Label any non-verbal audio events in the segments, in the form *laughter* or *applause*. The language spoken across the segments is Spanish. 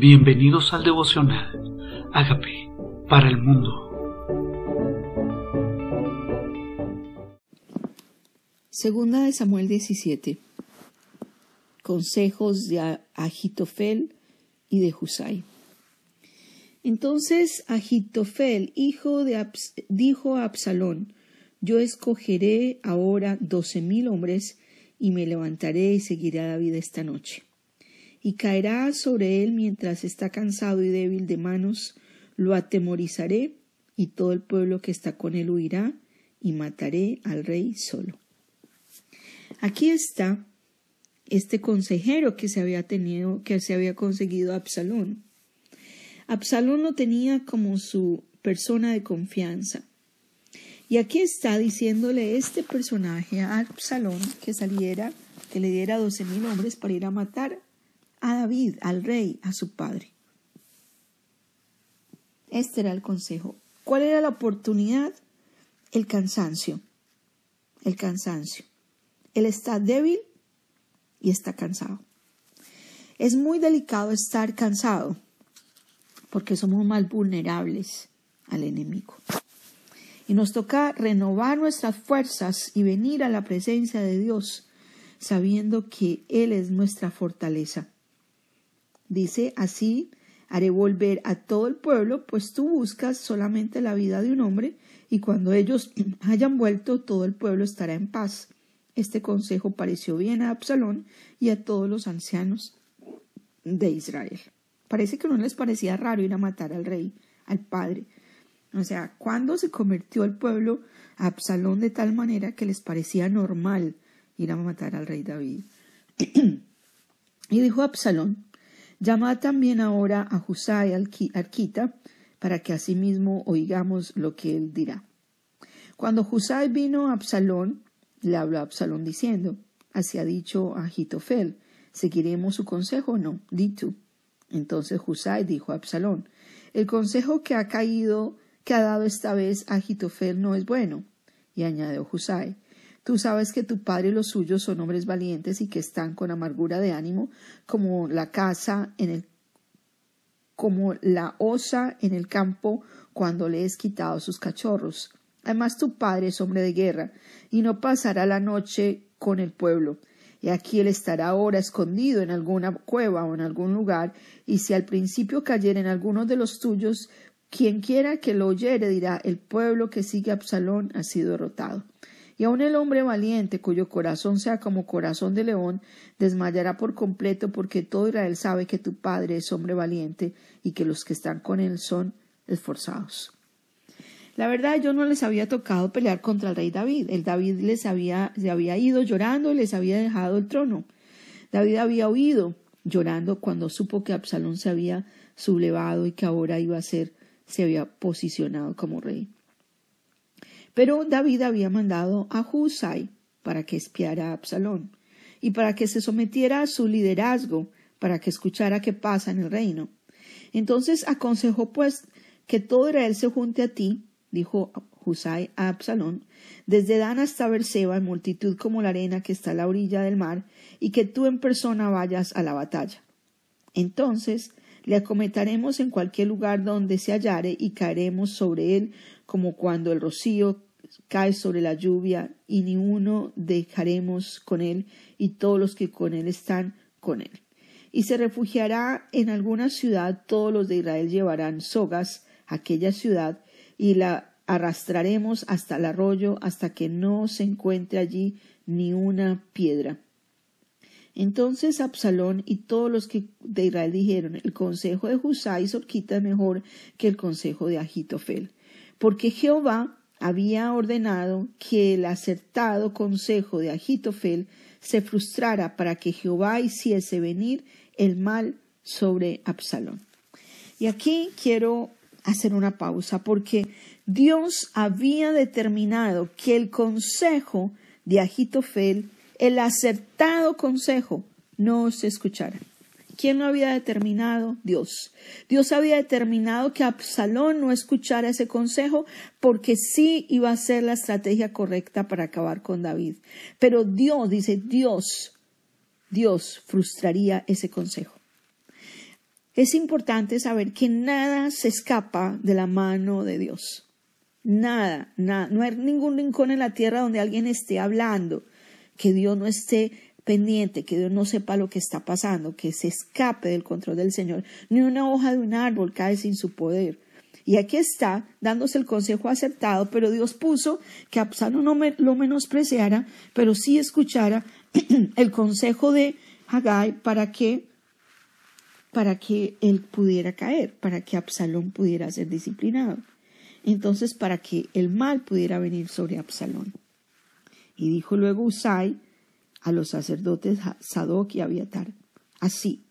Bienvenidos al devocional. Hágame para el mundo. Segunda de Samuel 17. Consejos de Agitofel y de Husay. Entonces Agitofel, hijo de dijo a Absalón, yo escogeré ahora doce mil hombres y me levantaré y seguiré a David esta noche y caerá sobre él mientras está cansado y débil de manos, lo atemorizaré, y todo el pueblo que está con él huirá, y mataré al rey solo. Aquí está este consejero que se había tenido, que se había conseguido Absalón. Absalón lo tenía como su persona de confianza. Y aquí está diciéndole este personaje a Absalón que saliera, que le diera doce mil hombres para ir a matar a David, al rey, a su padre. Este era el consejo. ¿Cuál era la oportunidad? El cansancio. El cansancio. Él está débil y está cansado. Es muy delicado estar cansado porque somos más vulnerables al enemigo. Y nos toca renovar nuestras fuerzas y venir a la presencia de Dios sabiendo que Él es nuestra fortaleza. Dice así, haré volver a todo el pueblo, pues tú buscas solamente la vida de un hombre, y cuando ellos *clears throat* hayan vuelto, todo el pueblo estará en paz. Este consejo pareció bien a Absalón y a todos los ancianos de Israel. Parece que no les parecía raro ir a matar al rey, al padre. O sea, cuando se convirtió el pueblo a Absalón de tal manera que les parecía normal ir a matar al rey David. *clears throat* y dijo Absalón, Llamad también ahora a Husay Arquita, para que asimismo oigamos lo que él dirá. Cuando Husay vino a Absalón, le habló a Absalón diciendo, Así ha dicho Agitofel, ¿seguiremos su consejo o no? Di tú. Entonces Husay dijo a Absalón, El consejo que ha caído, que ha dado esta vez Agitofel no es bueno. Y añadió Husay, Tú sabes que tu padre y los suyos son hombres valientes y que están con amargura de ánimo, como la casa en el como la osa en el campo cuando le es quitado sus cachorros. Además tu padre es hombre de guerra, y no pasará la noche con el pueblo. Y aquí él estará ahora escondido en alguna cueva o en algún lugar, y si al principio cayera en de los tuyos, quien quiera que lo oyere dirá el pueblo que sigue a Absalón ha sido derrotado. Y aun el hombre valiente, cuyo corazón sea como corazón de león, desmayará por completo, porque todo Israel sabe que tu padre es hombre valiente y que los que están con él son esforzados. La verdad, yo no les había tocado pelear contra el rey David. El David les había, había ido llorando y les había dejado el trono. David había huido llorando cuando supo que Absalón se había sublevado y que ahora iba a ser, se había posicionado como rey. Pero David había mandado a Husay para que espiara a Absalón y para que se sometiera a su liderazgo, para que escuchara qué pasa en el reino. Entonces aconsejó pues que todo Israel se junte a ti, dijo Husay a Absalón, desde Dan hasta Berseba en multitud como la arena que está a la orilla del mar, y que tú en persona vayas a la batalla. Entonces le acometaremos en cualquier lugar donde se hallare y caeremos sobre él como cuando el rocío cae sobre la lluvia y ni uno dejaremos con él y todos los que con él están con él. Y se refugiará en alguna ciudad, todos los de Israel llevarán sogas a aquella ciudad y la arrastraremos hasta el arroyo hasta que no se encuentre allí ni una piedra entonces Absalón y todos los que de Israel dijeron, el consejo de Husay y Sorquita es mejor que el consejo de Agitofel, porque Jehová había ordenado que el acertado consejo de Agitofel se frustrara para que Jehová hiciese venir el mal sobre Absalón. Y aquí quiero hacer una pausa porque Dios había determinado que el consejo de Agitofel el acertado consejo no se escuchara. ¿Quién lo había determinado? Dios. Dios había determinado que Absalón no escuchara ese consejo porque sí iba a ser la estrategia correcta para acabar con David. Pero Dios, dice Dios, Dios frustraría ese consejo. es importante saber que nada se escapa de la mano de Dios. Nada, nada. No hay ningún rincón en la tierra donde alguien esté hablando, que Dios no esté pendiente, que Dios no sepa lo que está pasando, que se escape del control del Señor. Ni una hoja de un árbol cae sin su poder. Y aquí está dándose el consejo acertado, pero Dios puso que Absalón no lo menospreciara, pero sí escuchara *clears throat* el consejo de Haggai para que para que él pudiera caer, para que Absalón pudiera ser disciplinado. Entonces, para que el mal pudiera venir sobre Absalón. Y dijo luego Usai a los sacerdotes Sadoc y Abiatar, así,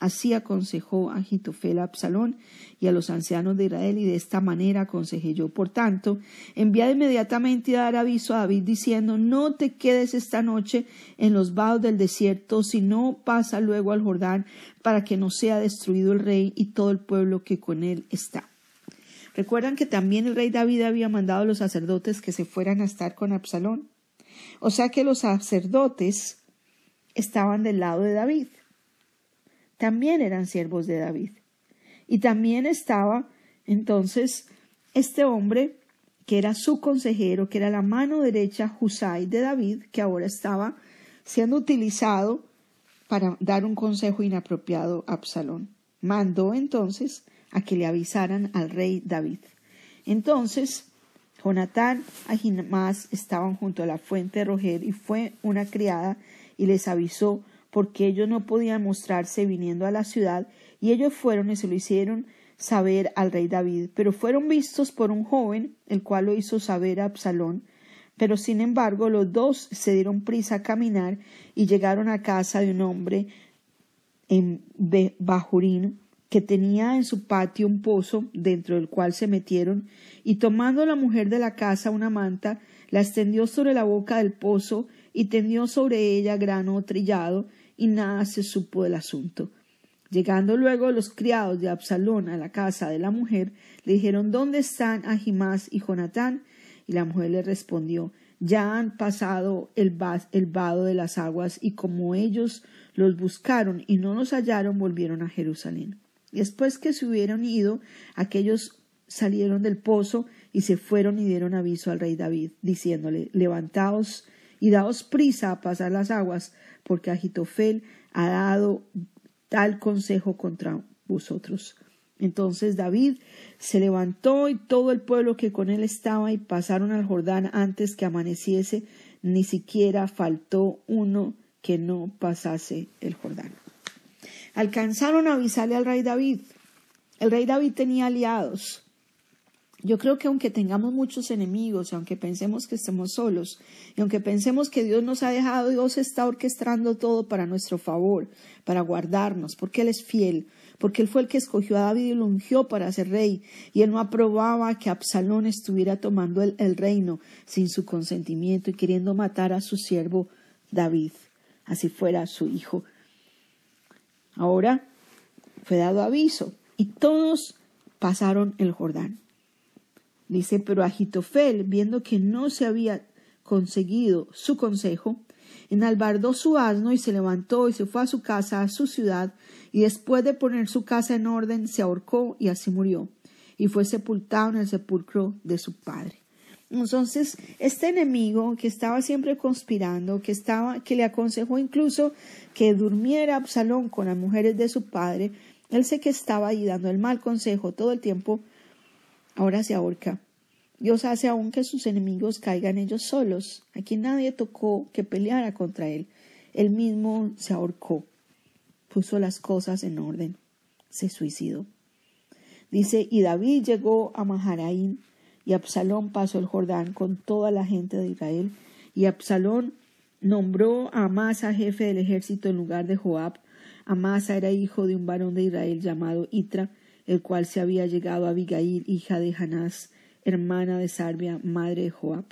Así aconsejó a Jitofel a Absalón y a los ancianos de Israel, y de esta manera aconsejé yo. Por tanto, enviad inmediatamente a dar aviso a David, diciendo No te quedes esta noche en los vados del desierto, sino pasa luego al Jordán, para que no sea destruido el rey y todo el pueblo que con él está. ¿Recuerdan que también el rey David había mandado a los sacerdotes que se fueran a estar con Absalón? O sea que los sacerdotes estaban del lado de David también eran siervos de David. Y también estaba entonces este hombre que era su consejero, que era la mano derecha Husai de David, que ahora estaba siendo utilizado para dar un consejo inapropiado a Absalón. Mandó entonces a que le avisaran al rey David. Entonces, Jonatán y Ahimás estaban junto a la fuente de Roger y fue una criada y les avisó porque ellos no podían mostrarse viniendo a la ciudad, y ellos fueron y se lo hicieron saber al rey David, pero fueron vistos por un joven, el cual lo hizo saber a Absalón, pero sin embargo los dos se dieron prisa a caminar y llegaron a casa de un hombre en Bajurín, que tenía en su patio un pozo dentro del cual se metieron, y tomando la mujer de la casa una manta, la extendió sobre la boca del pozo y tendió sobre ella grano trillado, y nada se supo del asunto. Llegando luego los criados de Absalón a la casa de la mujer, le dijeron ¿Dónde están Ahimás y Jonatán? Y la mujer le respondió Ya han pasado el, el vado de las aguas, y como ellos los buscaron y no los hallaron, volvieron a Jerusalén. Después que se hubieron ido, aquellos salieron del pozo y se fueron y dieron aviso al rey David, diciéndole Levantaos y daos prisa a pasar las aguas, porque Agitofel ha dado tal consejo contra vosotros. Entonces David se levantó y todo el pueblo que con él estaba y pasaron al Jordán antes que amaneciese, ni siquiera faltó uno que no pasase el Jordán. Alcanzaron a avisarle al rey David. El rey David tenía aliados. Yo creo que aunque tengamos muchos enemigos, aunque pensemos que estemos solos, y aunque pensemos que Dios nos ha dejado, Dios está orquestando todo para nuestro favor, para guardarnos, porque Él es fiel, porque Él fue el que escogió a David y lo ungió para ser rey, y Él no aprobaba que Absalón estuviera tomando el, el reino sin su consentimiento y queriendo matar a su siervo David, así fuera su hijo. Ahora fue dado aviso, y todos pasaron el Jordán. Dice, pero Agitofel, viendo que no se había conseguido su consejo, enalbardó su asno y se levantó y se fue a su casa, a su ciudad, y después de poner su casa en orden, se ahorcó y así murió, y fue sepultado en el sepulcro de su padre. Entonces, este enemigo que estaba siempre conspirando, que estaba, que le aconsejó incluso que durmiera Absalón con las mujeres de su padre, él sé que estaba ahí dando el mal consejo todo el tiempo, ahora se ahorca. Dios hace aún que sus enemigos caigan ellos solos. Aquí nadie tocó que peleara contra él. Él mismo se ahorcó, puso las cosas en orden, se suicidó. Dice, y David llegó a Maharaín, y Absalón pasó el Jordán con toda la gente de Israel, y Absalón nombró a Amasa jefe del ejército en lugar de Joab. Amasa era hijo de un varón de Israel llamado Itra, el cual se había llegado a Abigail, hija de Hanás, hermana de Sarbia, madre de Joab.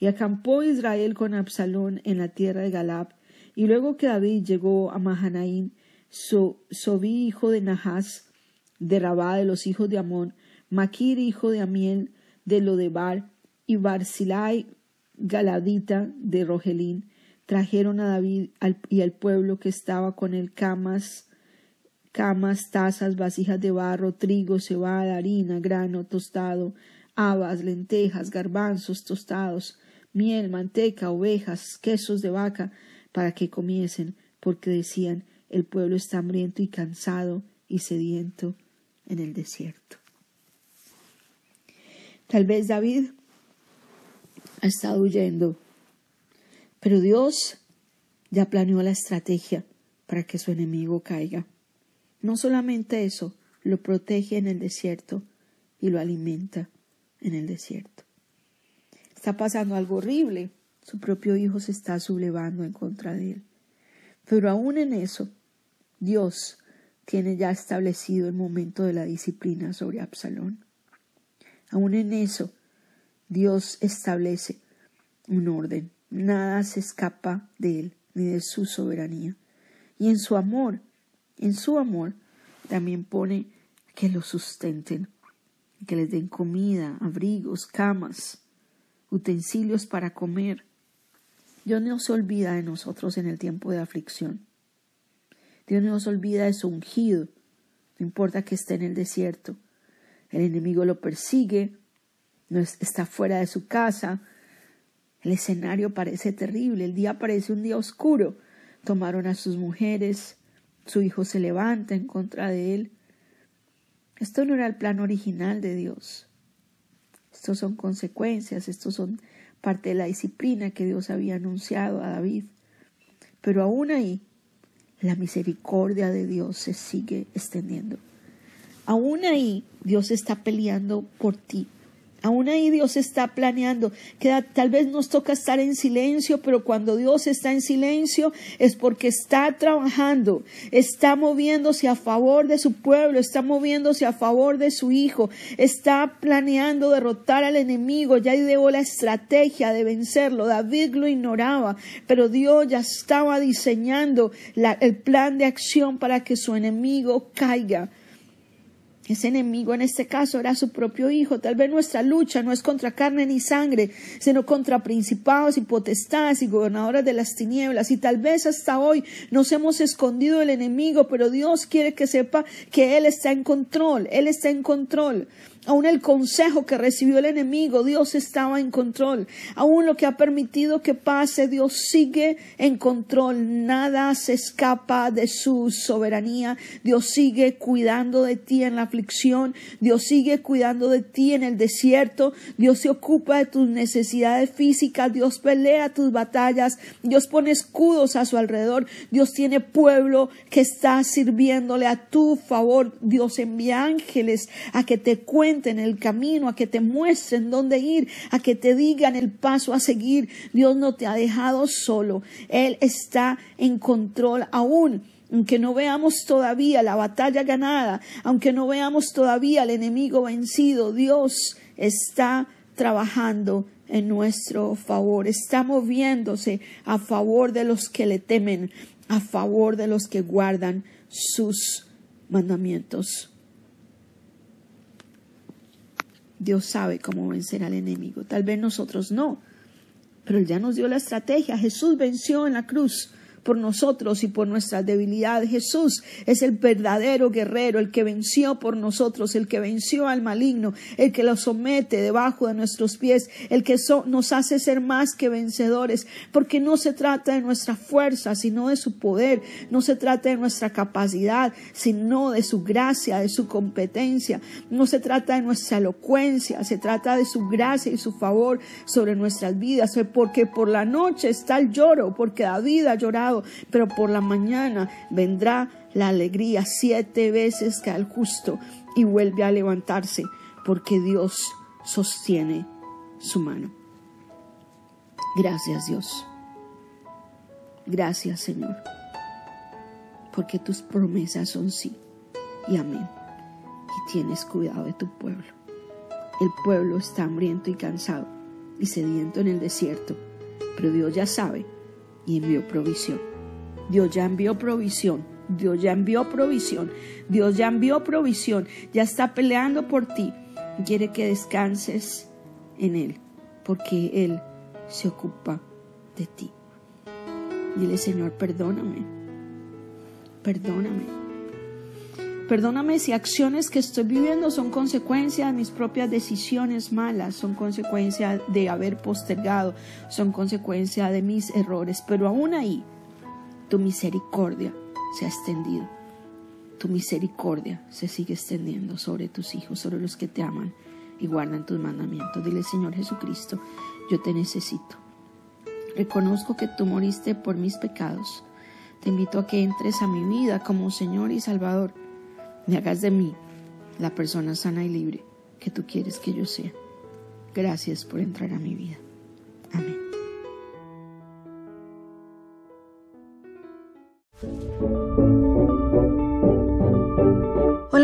Y acampó Israel con Absalón en la tierra de Galab, y luego que David llegó a Mahanaín, Sobí, hijo de Nahas, de Rabá de los hijos de Amón, Maquir, hijo de Amiel, de Lodebar, y Barzilai, galadita de Rogelín, trajeron a David y al pueblo que estaba con él camas, camas, tazas, vasijas de barro, trigo, cebada, harina, grano tostado, habas, lentejas, garbanzos tostados, miel, manteca, ovejas, quesos de vaca, para que comiesen, porque decían, el pueblo está hambriento y cansado y sediento en el desierto. Tal vez David ha estado huyendo, pero Dios ya planeó la estrategia para que su enemigo caiga. No solamente eso, lo protege en el desierto y lo alimenta en el desierto. Está pasando algo horrible. Su propio hijo se está sublevando en contra de él. Pero aún en eso, Dios tiene ya establecido el momento de la disciplina sobre Absalón. Aún en eso, Dios establece un orden. Nada se escapa de él ni de su soberanía. Y en su amor, en su amor, también pone que lo sustenten, que les den comida, abrigos, camas, utensilios para comer. Dios no se olvida de nosotros en el tiempo de aflicción. Dios no se olvida de su ungido, no importa que esté en el desierto. El enemigo lo persigue, no está fuera de su casa. El escenario parece terrible, el día parece un día oscuro. Tomaron a sus mujeres, su hijo se levanta en contra de él. Esto no era el plan original de Dios. Estos son consecuencias, estos son parte de la disciplina que Dios había anunciado a David. Pero aún ahí, la misericordia de Dios se sigue extendiendo. Aún ahí, Dios está peleando por ti. Aún ahí Dios está planeando, que tal vez nos toca estar en silencio, pero cuando Dios está en silencio es porque está trabajando, está moviéndose a favor de su pueblo, está moviéndose a favor de su hijo, está planeando derrotar al enemigo, ya ideó la estrategia de vencerlo. David lo ignoraba, pero Dios ya estaba diseñando el plan de acción para que su enemigo caiga. Ese enemigo en este caso era su propio hijo. Tal vez nuestra lucha no es contra carne ni sangre, sino contra principados y potestades y gobernadores de las tinieblas. Y tal vez hasta hoy nos hemos escondido del enemigo, pero Dios quiere que sepa que Él está en control. Él está en control. Aún el consejo que recibió el enemigo, Dios estaba en control. Aún lo que ha permitido que pase, Dios sigue en control. Nada se escapa de su soberanía. Dios sigue cuidando de ti en la aflicción. Dios sigue cuidando de ti en el desierto. Dios se ocupa de tus necesidades físicas. Dios pelea tus batallas. Dios pone escudos a su alrededor. Dios tiene pueblo que está sirviéndole a tu favor. Dios envía ángeles a que te cuenten en el camino, a que te muestren dónde ir, a que te digan el paso a seguir. Dios no te ha dejado solo. Él está en control aún aunque no veamos todavía la batalla ganada, aunque no veamos todavía al enemigo vencido, Dios está trabajando en nuestro favor, está moviéndose a favor de los que le temen, a favor de los que guardan sus mandamientos. Dios sabe cómo vencer al enemigo. Tal vez nosotros no, pero Él ya nos dio la estrategia. Jesús venció en la cruz por nosotros y por nuestras debilidades. Jesús es el verdadero guerrero, el que venció por nosotros, el que venció al maligno, el que lo somete debajo de nuestros pies, el que nos hace ser más que vencedores, porque no se trata de nuestra fuerza, sino de su poder, no se trata de nuestra capacidad, sino de su gracia, de su competencia, no se trata de nuestra elocuencia, se trata de su gracia y su favor sobre nuestras vidas, porque por la noche está el lloro, porque David ha llorado pero por la mañana vendrá la alegría siete veces que al justo y vuelve a levantarse, porque Dios sostiene su mano. Gracias Dios. Gracias Señor, porque tus promesas son sí y amén. Y tienes cuidado de tu pueblo. El pueblo está hambriento y cansado y sediento en el desierto, pero Dios ya sabe y envió provisión. Dios ya envió provisión. Dios ya envió provisión. Dios ya envió provisión. Ya está peleando por ti. Quiere que descanses en Él, porque Él se ocupa de ti. Dile, Señor, perdóname. Perdóname. Perdóname si acciones que estoy viviendo son consecuencia de mis propias decisiones malas, son consecuencia de haber postergado, son consecuencia de mis errores, pero aún ahí tu misericordia se ha extendido. Tu misericordia se sigue extendiendo sobre tus hijos, sobre los que te aman y guardan tus mandamientos. Dile, Señor Jesucristo, yo te necesito. Reconozco que tú moriste por mis pecados. Te invito a que entres a mi vida como Señor y Salvador. Me hagas de mí la persona sana y libre que tú quieres que yo sea. Gracias por entrar a mi vida. Amén.